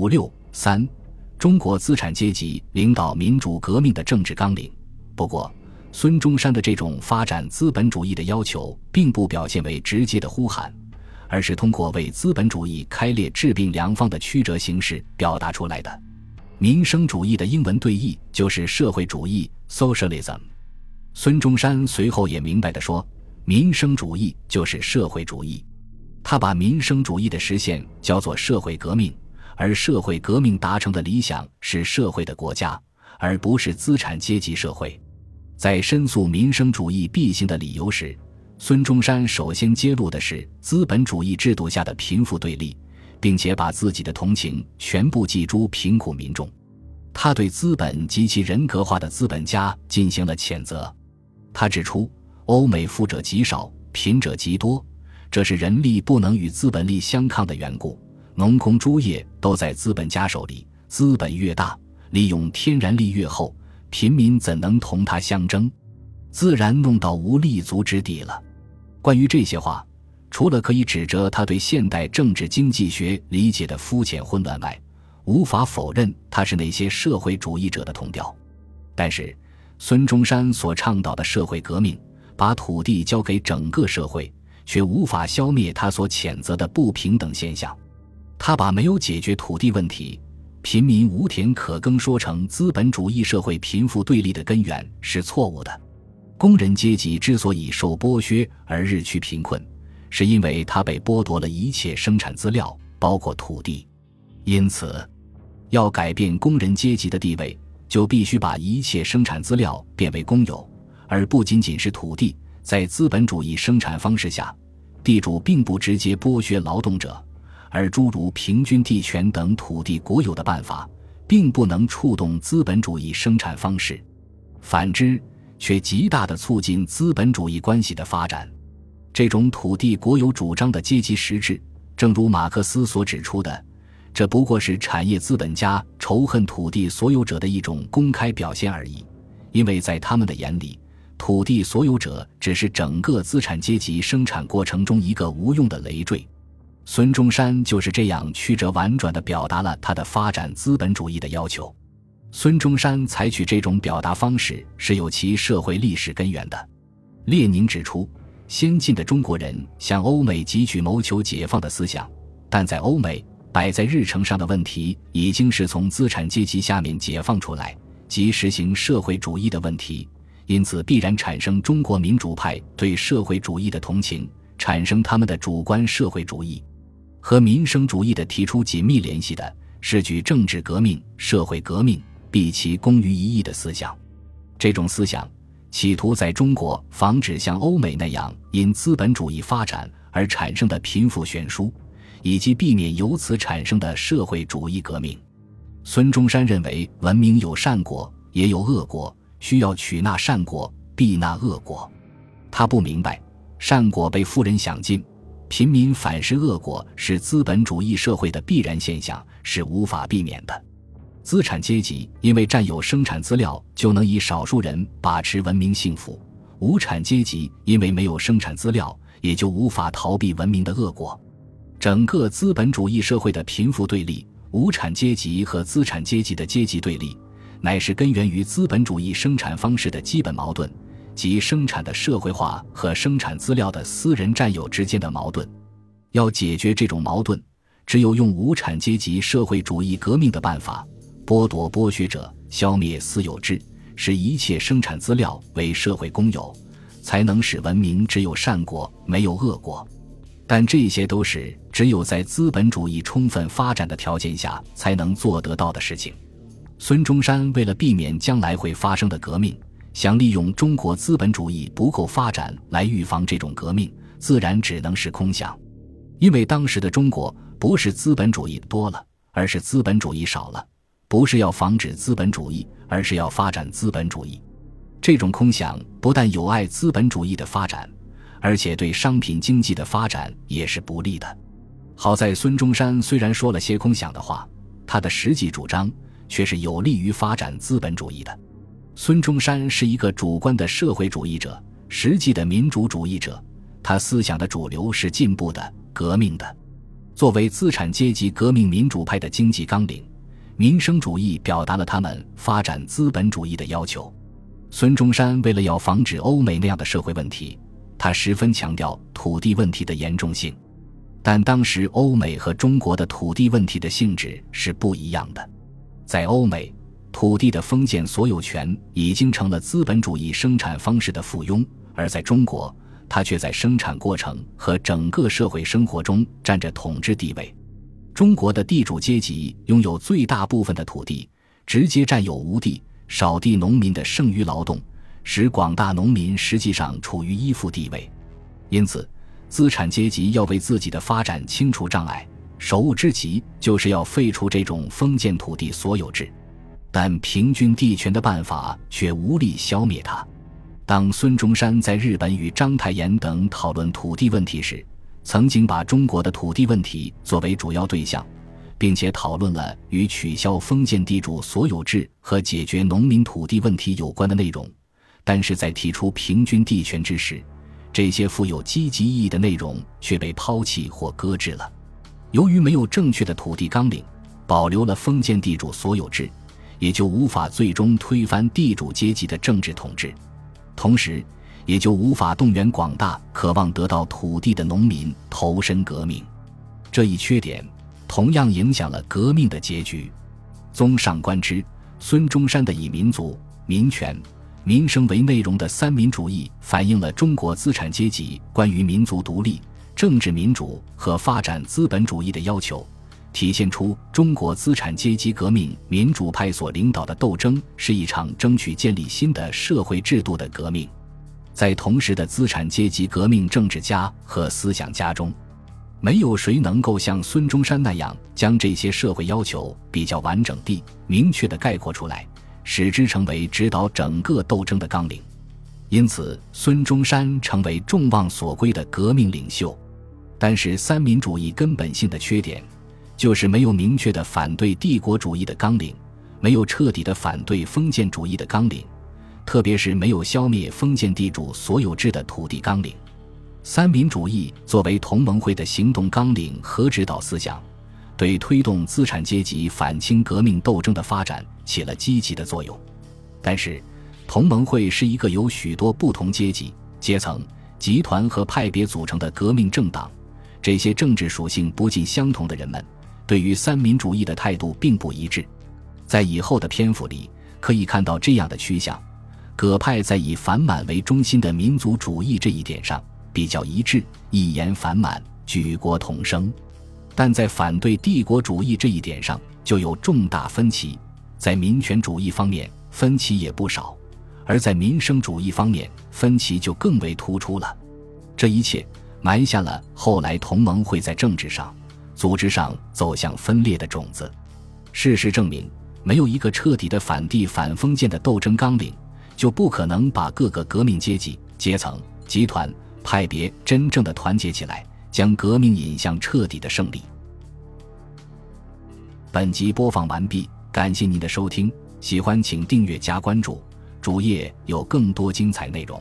五六三，中国资产阶级领导民主革命的政治纲领。不过，孙中山的这种发展资本主义的要求，并不表现为直接的呼喊，而是通过为资本主义开列治病良方的曲折形式表达出来的。民生主义的英文对译就是社会主义 （socialism）。孙中山随后也明白地说：“民生主义就是社会主义。”他把民生主义的实现叫做社会革命，而社会革命达成的理想是社会的国家，而不是资产阶级社会。在申诉民生主义必行的理由时，孙中山首先揭露的是资本主义制度下的贫富对立。并且把自己的同情全部寄诸贫苦民众，他对资本及其人格化的资本家进行了谴责。他指出，欧美富者极少，贫者极多，这是人力不能与资本力相抗的缘故。农工诸业都在资本家手里，资本越大，利用天然力越厚，平民怎能同他相争？自然弄到无立足之地了。关于这些话。除了可以指责他对现代政治经济学理解的肤浅混乱外，无法否认他是那些社会主义者的同调。但是，孙中山所倡导的社会革命，把土地交给整个社会，却无法消灭他所谴责的不平等现象。他把没有解决土地问题、贫民无田可耕说成资本主义社会贫富对立的根源是错误的。工人阶级之所以受剥削而日趋贫困。是因为他被剥夺了一切生产资料，包括土地，因此，要改变工人阶级的地位，就必须把一切生产资料变为公有，而不仅仅是土地。在资本主义生产方式下，地主并不直接剥削劳动者，而诸如平均地权等土地国有的办法，并不能触动资本主义生产方式，反之，却极大地促进资本主义关系的发展。这种土地国有主张的阶级实质，正如马克思所指出的，这不过是产业资本家仇恨土地所有者的一种公开表现而已。因为在他们的眼里，土地所有者只是整个资产阶级生产过程中一个无用的累赘。孙中山就是这样曲折婉转地表达了他的发展资本主义的要求。孙中山采取这种表达方式是有其社会历史根源的。列宁指出。先进的中国人向欧美汲取谋求解放的思想，但在欧美摆在日程上的问题已经是从资产阶级下面解放出来，即实行社会主义的问题，因此必然产生中国民主派对社会主义的同情，产生他们的主观社会主义。和民生主义的提出紧密联系的是举政治革命、社会革命毕其功于一役的思想，这种思想。企图在中国防止像欧美那样因资本主义发展而产生的贫富悬殊，以及避免由此产生的社会主义革命。孙中山认为，文明有善果，也有恶果，需要取纳善果，避纳恶果。他不明白，善果被富人享尽，贫民反噬恶果是资本主义社会的必然现象，是无法避免的。资产阶级因为占有生产资料，就能以少数人把持文明幸福；无产阶级因为没有生产资料，也就无法逃避文明的恶果。整个资本主义社会的贫富对立、无产阶级和资产阶级的阶级对立，乃是根源于资本主义生产方式的基本矛盾，即生产的社会化和生产资料的私人占有之间的矛盾。要解决这种矛盾，只有用无产阶级社会主义革命的办法。剥夺剥削者，消灭私有制，使一切生产资料为社会公有，才能使文明只有善果，没有恶果。但这些都是只有在资本主义充分发展的条件下才能做得到的事情。孙中山为了避免将来会发生的革命，想利用中国资本主义不够发展来预防这种革命，自然只能是空想。因为当时的中国不是资本主义多了，而是资本主义少了。不是要防止资本主义，而是要发展资本主义。这种空想不但有碍资本主义的发展，而且对商品经济的发展也是不利的。好在孙中山虽然说了些空想的话，他的实际主张却是有利于发展资本主义的。孙中山是一个主观的社会主义者，实际的民主主义者。他思想的主流是进步的、革命的。作为资产阶级革命民主派的经济纲领，民生主义表达了他们发展资本主义的要求。孙中山为了要防止欧美那样的社会问题，他十分强调土地问题的严重性。但当时欧美和中国的土地问题的性质是不一样的。在欧美，土地的封建所有权已经成了资本主义生产方式的附庸；而在中国，它却在生产过程和整个社会生活中占着统治地位。中国的地主阶级拥有最大部分的土地，直接占有无地、少地农民的剩余劳动，使广大农民实际上处于依附地位。因此，资产阶级要为自己的发展清除障碍，首务之急就是要废除这种封建土地所有制。但平均地权的办法却无力消灭它。当孙中山在日本与章太炎等讨论土地问题时，曾经把中国的土地问题作为主要对象，并且讨论了与取消封建地主所有制和解决农民土地问题有关的内容。但是在提出平均地权之时，这些富有积极意义的内容却被抛弃或搁置了。由于没有正确的土地纲领，保留了封建地主所有制，也就无法最终推翻地主阶级的政治统治，同时也就无法动员广大渴望得到土地的农民投身革命。这一缺点同样影响了革命的结局。综上观之，孙中山的以民族、民权。民生为内容的三民主义，反映了中国资产阶级关于民族独立、政治民主和发展资本主义的要求，体现出中国资产阶级革命民主派所领导的斗争是一场争取建立新的社会制度的革命。在同时的资产阶级革命政治家和思想家中，没有谁能够像孙中山那样将这些社会要求比较完整地、明确地概括出来。使之成为指导整个斗争的纲领，因此孙中山成为众望所归的革命领袖。但是三民主义根本性的缺点，就是没有明确的反对帝国主义的纲领，没有彻底的反对封建主义的纲领，特别是没有消灭封建地主所有制的土地纲领。三民主义作为同盟会的行动纲领和指导思想。对推动资产阶级反清革命斗争的发展起了积极的作用，但是，同盟会是一个由许多不同阶级、阶层、集团和派别组成的革命政党，这些政治属性不尽相同的人们，对于三民主义的态度并不一致。在以后的篇幅里，可以看到这样的趋向：葛派在以反满为中心的民族主义这一点上比较一致，一言反满，举国同声。但在反对帝国主义这一点上就有重大分歧，在民权主义方面分歧也不少，而在民生主义方面分歧就更为突出了。这一切埋下了后来同盟会在政治上、组织上走向分裂的种子。事实证明，没有一个彻底的反帝反封建的斗争纲领，就不可能把各个革命阶级、阶层、集团、派别真正的团结起来。将革命引向彻底的胜利。本集播放完毕，感谢您的收听，喜欢请订阅加关注，主页有更多精彩内容。